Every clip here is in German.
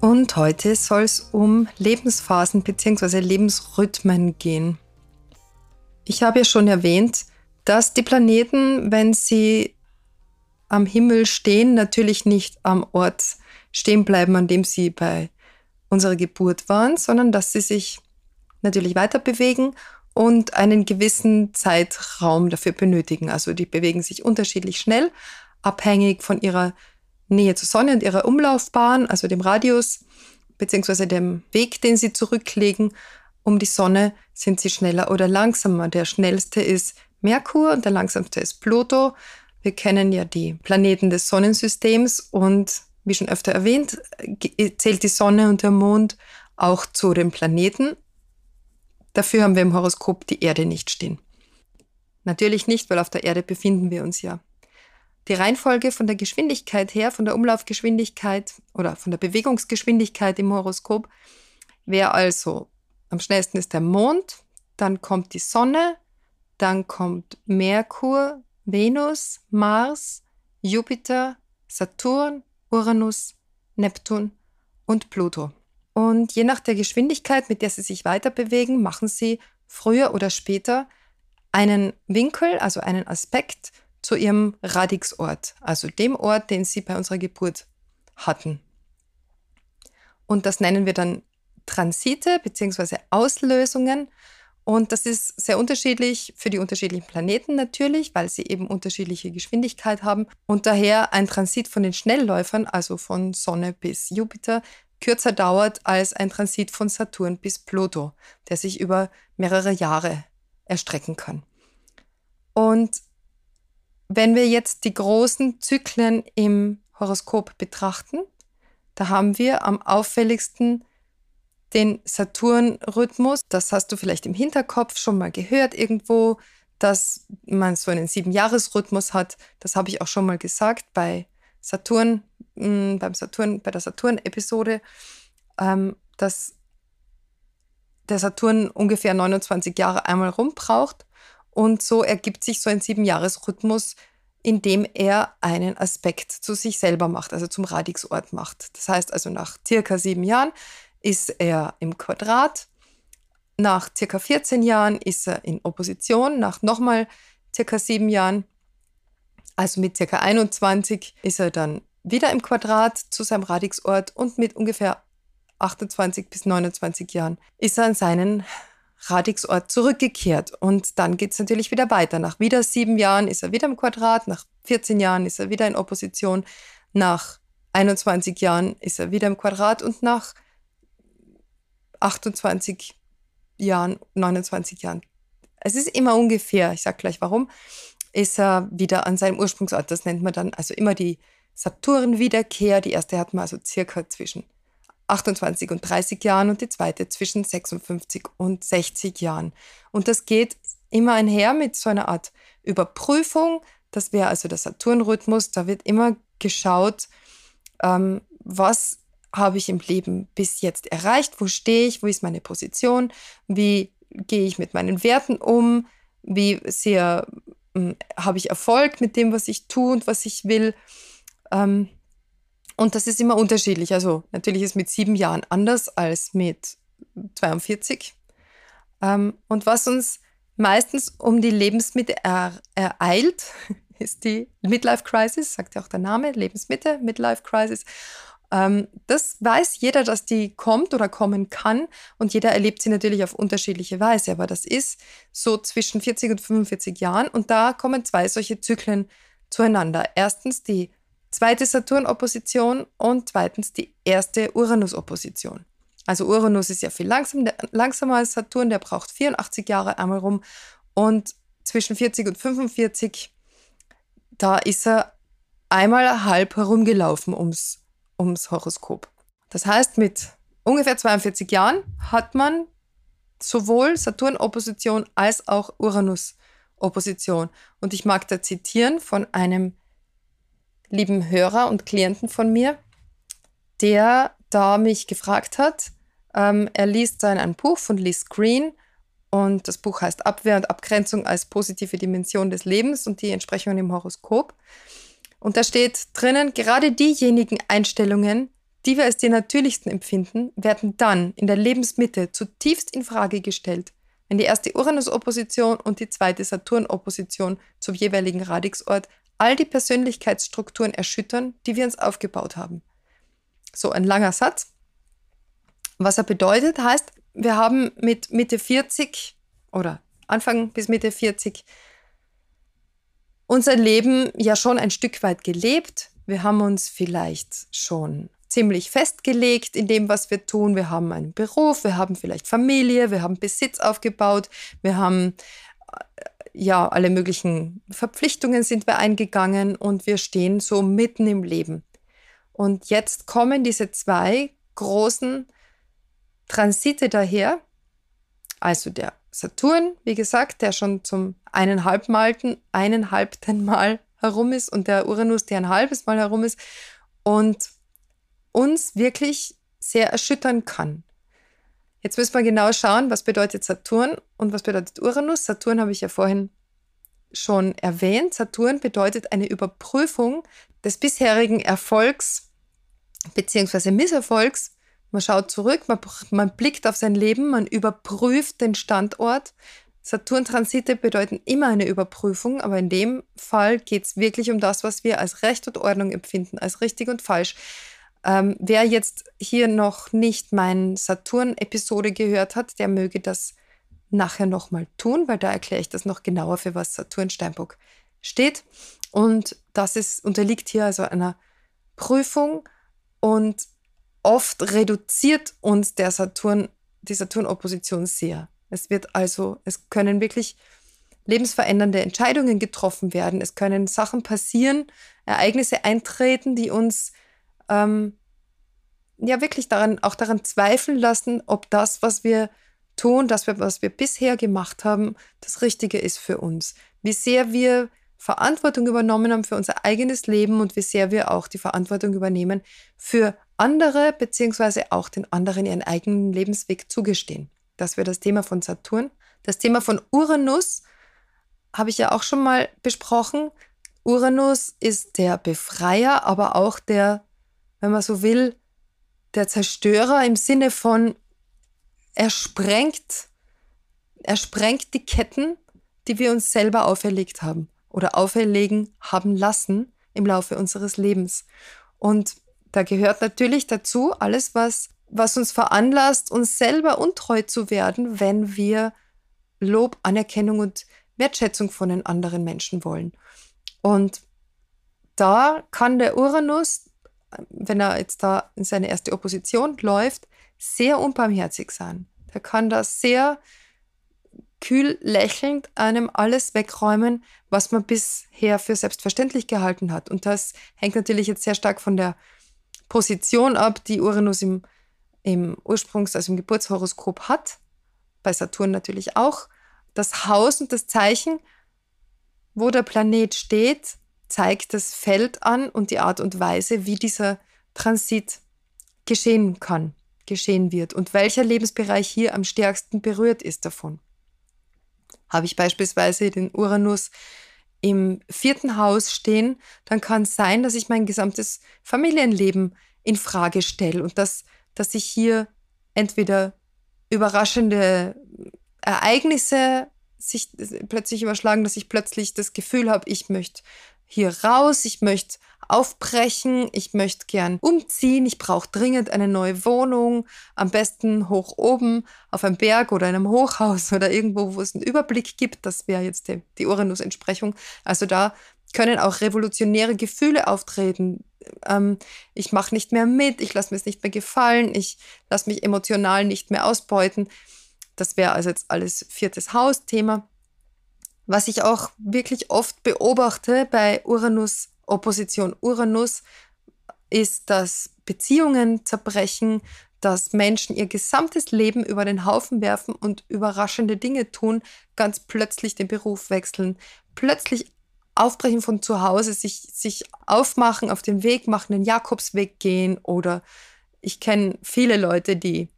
Und heute soll es um Lebensphasen bzw. Lebensrhythmen gehen. Ich habe ja schon erwähnt, dass die Planeten, wenn sie am Himmel stehen, natürlich nicht am Ort stehen bleiben, an dem sie bei unserer Geburt waren, sondern dass sie sich natürlich weiter bewegen und einen gewissen Zeitraum dafür benötigen. Also die bewegen sich unterschiedlich schnell, abhängig von ihrer Nähe zur Sonne und ihrer Umlaufbahn, also dem Radius beziehungsweise dem Weg, den sie zurücklegen um die Sonne, sind sie schneller oder langsamer. Der schnellste ist Merkur und der langsamste ist Pluto. Wir kennen ja die Planeten des Sonnensystems und wie schon öfter erwähnt, zählt die Sonne und der Mond auch zu den Planeten. Dafür haben wir im Horoskop die Erde nicht stehen. Natürlich nicht, weil auf der Erde befinden wir uns ja. Die Reihenfolge von der Geschwindigkeit her, von der Umlaufgeschwindigkeit oder von der Bewegungsgeschwindigkeit im Horoskop wäre also am schnellsten ist der Mond, dann kommt die Sonne, dann kommt Merkur, Venus, Mars, Jupiter, Saturn, Uranus, Neptun und Pluto. Und je nach der Geschwindigkeit, mit der sie sich weiter bewegen, machen sie früher oder später einen Winkel, also einen Aspekt zu ihrem Radixort, also dem Ort, den sie bei unserer Geburt hatten. Und das nennen wir dann Transite bzw. Auslösungen. Und das ist sehr unterschiedlich für die unterschiedlichen Planeten natürlich, weil sie eben unterschiedliche Geschwindigkeit haben. Und daher ein Transit von den Schnellläufern, also von Sonne bis Jupiter, kürzer dauert als ein Transit von Saturn bis Pluto, der sich über mehrere Jahre erstrecken kann. Und wenn wir jetzt die großen Zyklen im Horoskop betrachten, da haben wir am auffälligsten den Saturn-Rhythmus. Das hast du vielleicht im Hinterkopf schon mal gehört irgendwo, dass man so einen Sieben-Jahres-Rhythmus hat. Das habe ich auch schon mal gesagt bei Saturn, mh, hm, beim Saturn, bei der Saturn-Episode, ähm, dass der Saturn ungefähr 29 Jahre einmal rumbraucht. Und so ergibt sich so ein Siebenjahresrhythmus, indem er einen Aspekt zu sich selber macht, also zum Radixort macht. Das heißt also, nach circa sieben Jahren ist er im Quadrat, nach circa 14 Jahren ist er in Opposition, nach nochmal circa sieben Jahren, also mit circa 21, ist er dann wieder im Quadrat zu seinem Radixort und mit ungefähr 28 bis 29 Jahren ist er an seinen Radixort zurückgekehrt. Und dann geht es natürlich wieder weiter. Nach wieder sieben Jahren ist er wieder im Quadrat, nach 14 Jahren ist er wieder in Opposition, nach 21 Jahren ist er wieder im Quadrat und nach 28 Jahren, 29 Jahren, es ist immer ungefähr, ich sage gleich warum, ist er wieder an seinem Ursprungsort. Das nennt man dann also immer die Saturn-Wiederkehr. Die erste hat man also circa zwischen 28 und 30 Jahren und die zweite zwischen 56 und 60 Jahren. Und das geht immer einher mit so einer Art Überprüfung. Das wäre also der Saturnrhythmus. Da wird immer geschaut, ähm, was habe ich im Leben bis jetzt erreicht, wo stehe ich, wo ist meine Position, wie gehe ich mit meinen Werten um, wie sehr äh, habe ich Erfolg mit dem, was ich tue und was ich will. Ähm, und das ist immer unterschiedlich. Also natürlich ist mit sieben Jahren anders als mit 42. Ähm, und was uns meistens um die Lebensmitte ereilt, ist die Midlife Crisis, sagt ja auch der Name, Lebensmitte, Midlife Crisis. Ähm, das weiß jeder, dass die kommt oder kommen kann und jeder erlebt sie natürlich auf unterschiedliche Weise. Aber das ist so zwischen 40 und 45 Jahren und da kommen zwei solche Zyklen zueinander. Erstens die zweite Saturn-Opposition und zweitens die erste Uranus-Opposition. Also Uranus ist ja viel langsam, langsamer als Saturn, der braucht 84 Jahre einmal rum und zwischen 40 und 45, da ist er einmal halb herumgelaufen ums, ums Horoskop. Das heißt, mit ungefähr 42 Jahren hat man sowohl Saturn-Opposition als auch Uranus-Opposition. Und ich mag da zitieren von einem lieben Hörer und Klienten von mir, der da mich gefragt hat. Ähm, er liest dann ein Buch von Lee Green und das Buch heißt Abwehr und Abgrenzung als positive Dimension des Lebens und die Entsprechungen im Horoskop. Und da steht drinnen, gerade diejenigen Einstellungen, die wir als die natürlichsten empfinden, werden dann in der Lebensmitte zutiefst in Frage gestellt, wenn die erste Uranus-Opposition und die zweite Saturn-Opposition zum jeweiligen Radixort all die Persönlichkeitsstrukturen erschüttern, die wir uns aufgebaut haben. So ein langer Satz. Was er bedeutet, heißt, wir haben mit Mitte 40 oder Anfang bis Mitte 40 unser Leben ja schon ein Stück weit gelebt. Wir haben uns vielleicht schon ziemlich festgelegt in dem, was wir tun. Wir haben einen Beruf, wir haben vielleicht Familie, wir haben Besitz aufgebaut, wir haben ja alle möglichen Verpflichtungen sind wir eingegangen und wir stehen so mitten im Leben. Und jetzt kommen diese zwei großen Transite daher, also der Saturn, wie gesagt, der schon zum eineinhalbmalten, eineinhalbten Mal herum ist und der Uranus, der ein halbes Mal herum ist und uns wirklich sehr erschüttern kann. Jetzt müssen wir genau schauen, was bedeutet Saturn und was bedeutet Uranus. Saturn habe ich ja vorhin schon erwähnt. Saturn bedeutet eine Überprüfung des bisherigen Erfolgs bzw. Misserfolgs man schaut zurück, man, man blickt auf sein Leben, man überprüft den Standort. Saturn-Transite bedeuten immer eine Überprüfung, aber in dem Fall geht es wirklich um das, was wir als Recht und Ordnung empfinden, als richtig und falsch. Ähm, wer jetzt hier noch nicht meine Saturn-Episode gehört hat, der möge das nachher nochmal tun, weil da erkläre ich das noch genauer, für was Saturn Steinbock steht. Und das ist, unterliegt hier also einer Prüfung und oft reduziert uns der Saturn, die Saturn-Opposition sehr. Es wird also, es können wirklich lebensverändernde Entscheidungen getroffen werden. Es können Sachen passieren, Ereignisse eintreten, die uns ähm, ja wirklich daran, auch daran zweifeln lassen, ob das, was wir tun, das, was wir bisher gemacht haben, das Richtige ist für uns. Wie sehr wir Verantwortung übernommen haben für unser eigenes Leben und wie sehr wir auch die Verantwortung übernehmen für andere beziehungsweise auch den anderen ihren eigenen Lebensweg zugestehen. Das wäre das Thema von Saturn. Das Thema von Uranus habe ich ja auch schon mal besprochen. Uranus ist der Befreier, aber auch der, wenn man so will, der Zerstörer im Sinne von, er sprengt, er sprengt die Ketten, die wir uns selber auferlegt haben oder auferlegen haben lassen im Laufe unseres Lebens. Und da gehört natürlich dazu alles, was, was uns veranlasst, uns selber untreu zu werden, wenn wir Lob, Anerkennung und Wertschätzung von den anderen Menschen wollen. Und da kann der Uranus, wenn er jetzt da in seine erste Opposition läuft, sehr unbarmherzig sein. Der kann da sehr kühl lächelnd einem alles wegräumen, was man bisher für selbstverständlich gehalten hat. Und das hängt natürlich jetzt sehr stark von der Position ab, die Uranus im, im Ursprungs-, also im Geburtshoroskop hat. Bei Saturn natürlich auch. Das Haus und das Zeichen, wo der Planet steht, zeigt das Feld an und die Art und Weise, wie dieser Transit geschehen kann, geschehen wird und welcher Lebensbereich hier am stärksten berührt ist davon. Habe ich beispielsweise den Uranus im vierten Haus stehen, dann kann es sein, dass ich mein gesamtes Familienleben in Frage stelle und dass, dass ich hier entweder überraschende Ereignisse sich plötzlich überschlagen, dass ich plötzlich das Gefühl habe, ich möchte hier raus, ich möchte aufbrechen, ich möchte gern umziehen, ich brauche dringend eine neue Wohnung, am besten hoch oben auf einem Berg oder in einem Hochhaus oder irgendwo, wo es einen Überblick gibt. Das wäre jetzt die, die Uranus-Entsprechung. Also da können auch revolutionäre Gefühle auftreten. Ähm, ich mache nicht mehr mit, ich lasse mir es nicht mehr gefallen, ich lasse mich emotional nicht mehr ausbeuten. Das wäre also jetzt alles viertes Haus-Thema. Was ich auch wirklich oft beobachte bei Uranus Opposition Uranus ist, dass Beziehungen zerbrechen, dass Menschen ihr gesamtes Leben über den Haufen werfen und überraschende Dinge tun, ganz plötzlich den Beruf wechseln, plötzlich aufbrechen von zu Hause, sich, sich aufmachen, auf den Weg machen, den Jakobsweg gehen oder ich kenne viele Leute, die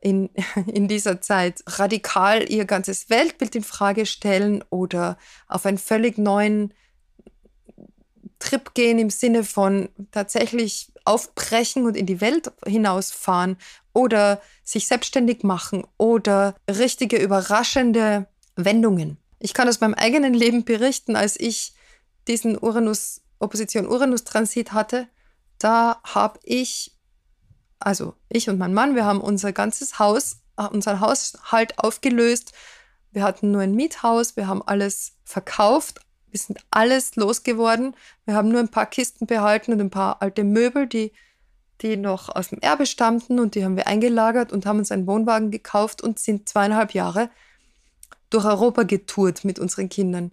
in, in dieser Zeit radikal ihr ganzes Weltbild in Frage stellen oder auf einen völlig neuen Trip gehen im Sinne von tatsächlich aufbrechen und in die Welt hinausfahren oder sich selbstständig machen oder richtige überraschende Wendungen. Ich kann aus meinem eigenen Leben berichten, als ich diesen Uranus, Opposition Uranus-Transit hatte, da habe ich, also ich und mein Mann, wir haben unser ganzes Haus, äh, unseren Haushalt aufgelöst. Wir hatten nur ein Miethaus, wir haben alles verkauft, wir sind alles losgeworden. Wir haben nur ein paar Kisten behalten und ein paar alte Möbel, die, die noch aus dem Erbe stammten und die haben wir eingelagert und haben uns einen Wohnwagen gekauft und sind zweieinhalb Jahre durch Europa getourt mit unseren Kindern.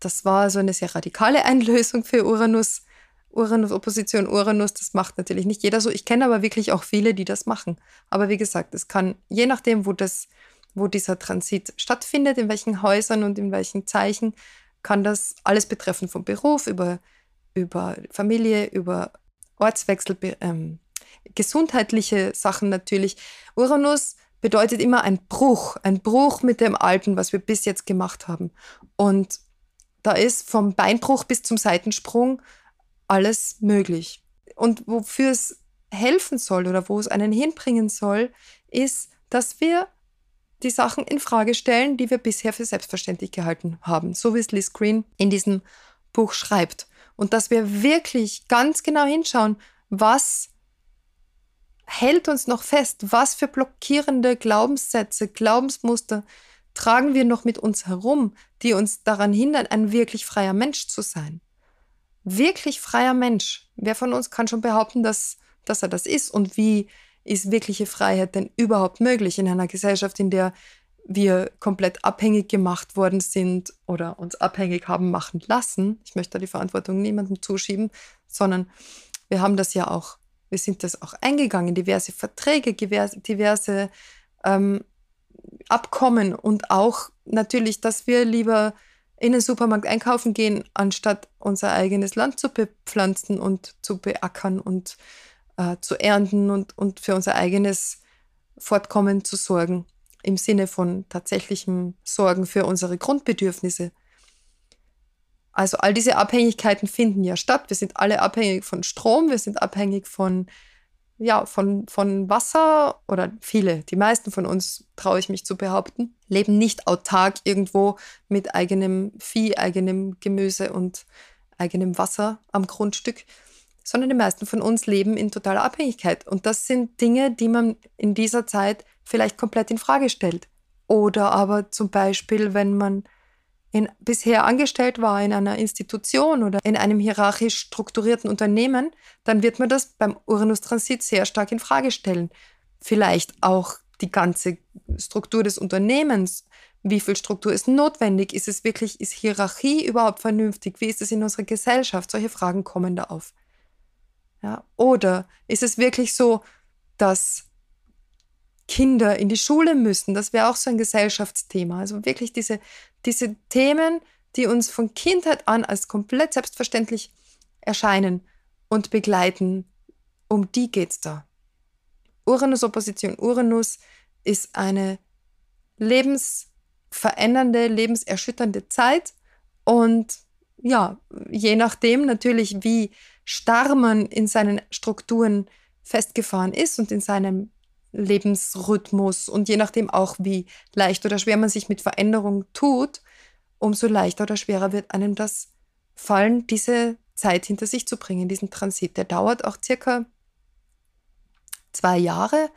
Das war so eine sehr radikale Einlösung für Uranus. Uranus, Opposition Uranus, das macht natürlich nicht jeder so. Ich kenne aber wirklich auch viele, die das machen. Aber wie gesagt, es kann, je nachdem, wo das, wo dieser Transit stattfindet, in welchen Häusern und in welchen Zeichen, kann das alles betreffen, vom Beruf über, über Familie, über Ortswechsel, ähm, gesundheitliche Sachen natürlich. Uranus bedeutet immer ein Bruch, ein Bruch mit dem Alten, was wir bis jetzt gemacht haben. Und da ist vom Beinbruch bis zum Seitensprung alles möglich. Und wofür es helfen soll oder wo es einen hinbringen soll, ist, dass wir die Sachen in Frage stellen, die wir bisher für selbstverständlich gehalten haben, so wie es Liz Green in diesem Buch schreibt. Und dass wir wirklich ganz genau hinschauen, was hält uns noch fest, was für blockierende Glaubenssätze, Glaubensmuster tragen wir noch mit uns herum, die uns daran hindern, ein wirklich freier Mensch zu sein. Wirklich freier Mensch. Wer von uns kann schon behaupten, dass, dass er das ist und wie ist wirkliche Freiheit denn überhaupt möglich in einer Gesellschaft, in der wir komplett abhängig gemacht worden sind oder uns abhängig haben machen lassen. Ich möchte da die Verantwortung niemandem zuschieben, sondern wir haben das ja auch, wir sind das auch eingegangen, diverse Verträge, diverse ähm, Abkommen und auch natürlich, dass wir lieber in den Supermarkt einkaufen gehen, anstatt unser eigenes Land zu bepflanzen und zu beackern und äh, zu ernten und, und für unser eigenes Fortkommen zu sorgen, im Sinne von tatsächlichem Sorgen für unsere Grundbedürfnisse. Also all diese Abhängigkeiten finden ja statt. Wir sind alle abhängig von Strom, wir sind abhängig von, ja, von, von Wasser oder viele, die meisten von uns, traue ich mich zu behaupten, leben nicht autark irgendwo mit eigenem Vieh, eigenem Gemüse und eigenem Wasser am Grundstück, sondern die meisten von uns leben in totaler Abhängigkeit. Und das sind Dinge, die man in dieser Zeit vielleicht komplett in Frage stellt. Oder aber zum Beispiel, wenn man in, bisher angestellt war in einer Institution oder in einem hierarchisch strukturierten Unternehmen, dann wird man das beim Uranus-Transit sehr stark in Frage stellen. Vielleicht auch die ganze Struktur des Unternehmens. Wie viel Struktur ist notwendig? Ist es wirklich, ist Hierarchie überhaupt vernünftig? Wie ist es in unserer Gesellschaft? Solche Fragen kommen da auf. Ja? Oder ist es wirklich so, dass Kinder in die Schule müssen? Das wäre auch so ein Gesellschaftsthema. Also wirklich diese, diese Themen, die uns von Kindheit an als komplett selbstverständlich erscheinen und begleiten, um die geht es da. Uranus-Opposition Uranus ist eine lebensverändernde, lebenserschütternde Zeit und ja, je nachdem natürlich, wie starr man in seinen Strukturen festgefahren ist und in seinem Lebensrhythmus und je nachdem auch, wie leicht oder schwer man sich mit Veränderung tut, umso leichter oder schwerer wird einem das fallen, diese Zeit hinter sich zu bringen, diesen Transit. Der dauert auch circa zwei Jahre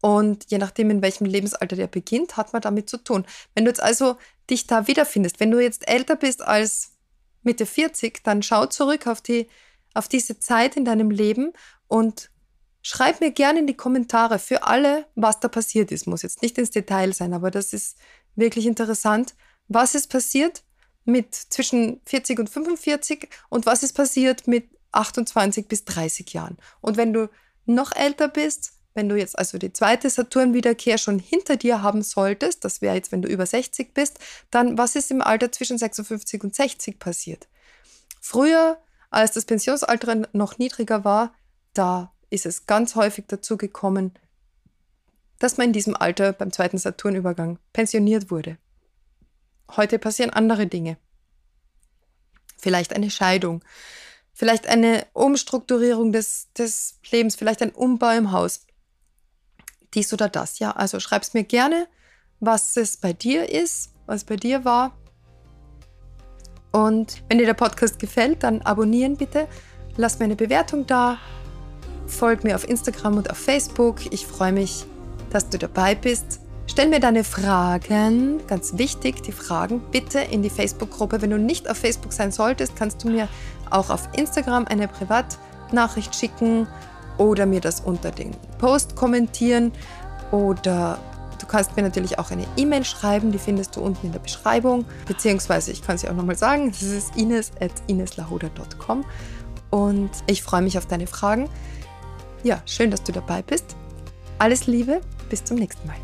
und je nachdem, in welchem Lebensalter der beginnt, hat man damit zu tun. Wenn du jetzt also dich da wiederfindest, wenn du jetzt älter bist als Mitte 40, dann schau zurück auf die auf diese Zeit in deinem Leben und schreib mir gerne in die Kommentare für alle, was da passiert ist. Muss jetzt nicht ins Detail sein, aber das ist wirklich interessant. Was ist passiert? mit zwischen 40 und 45 und was ist passiert mit 28 bis 30 Jahren. Und wenn du noch älter bist, wenn du jetzt also die zweite Saturn-Wiederkehr schon hinter dir haben solltest, das wäre jetzt, wenn du über 60 bist, dann was ist im Alter zwischen 56 und 60 passiert? Früher, als das Pensionsalter noch niedriger war, da ist es ganz häufig dazu gekommen, dass man in diesem Alter beim zweiten Saturnübergang pensioniert wurde. Heute passieren andere Dinge. Vielleicht eine Scheidung, vielleicht eine Umstrukturierung des, des Lebens, vielleicht ein Umbau im Haus. Dies oder das, ja. Also schreib's mir gerne, was es bei dir ist, was bei dir war. Und wenn dir der Podcast gefällt, dann abonnieren bitte. Lass mir eine Bewertung da. Folg mir auf Instagram und auf Facebook. Ich freue mich, dass du dabei bist. Stell mir deine Fragen, ganz wichtig, die Fragen bitte in die Facebook-Gruppe. Wenn du nicht auf Facebook sein solltest, kannst du mir auch auf Instagram eine Privatnachricht schicken oder mir das unter den Post kommentieren oder du kannst mir natürlich auch eine E-Mail schreiben, die findest du unten in der Beschreibung, beziehungsweise ich kann sie auch nochmal sagen, das ist ines at ineslahoda.com und ich freue mich auf deine Fragen. Ja, schön, dass du dabei bist. Alles Liebe, bis zum nächsten Mal.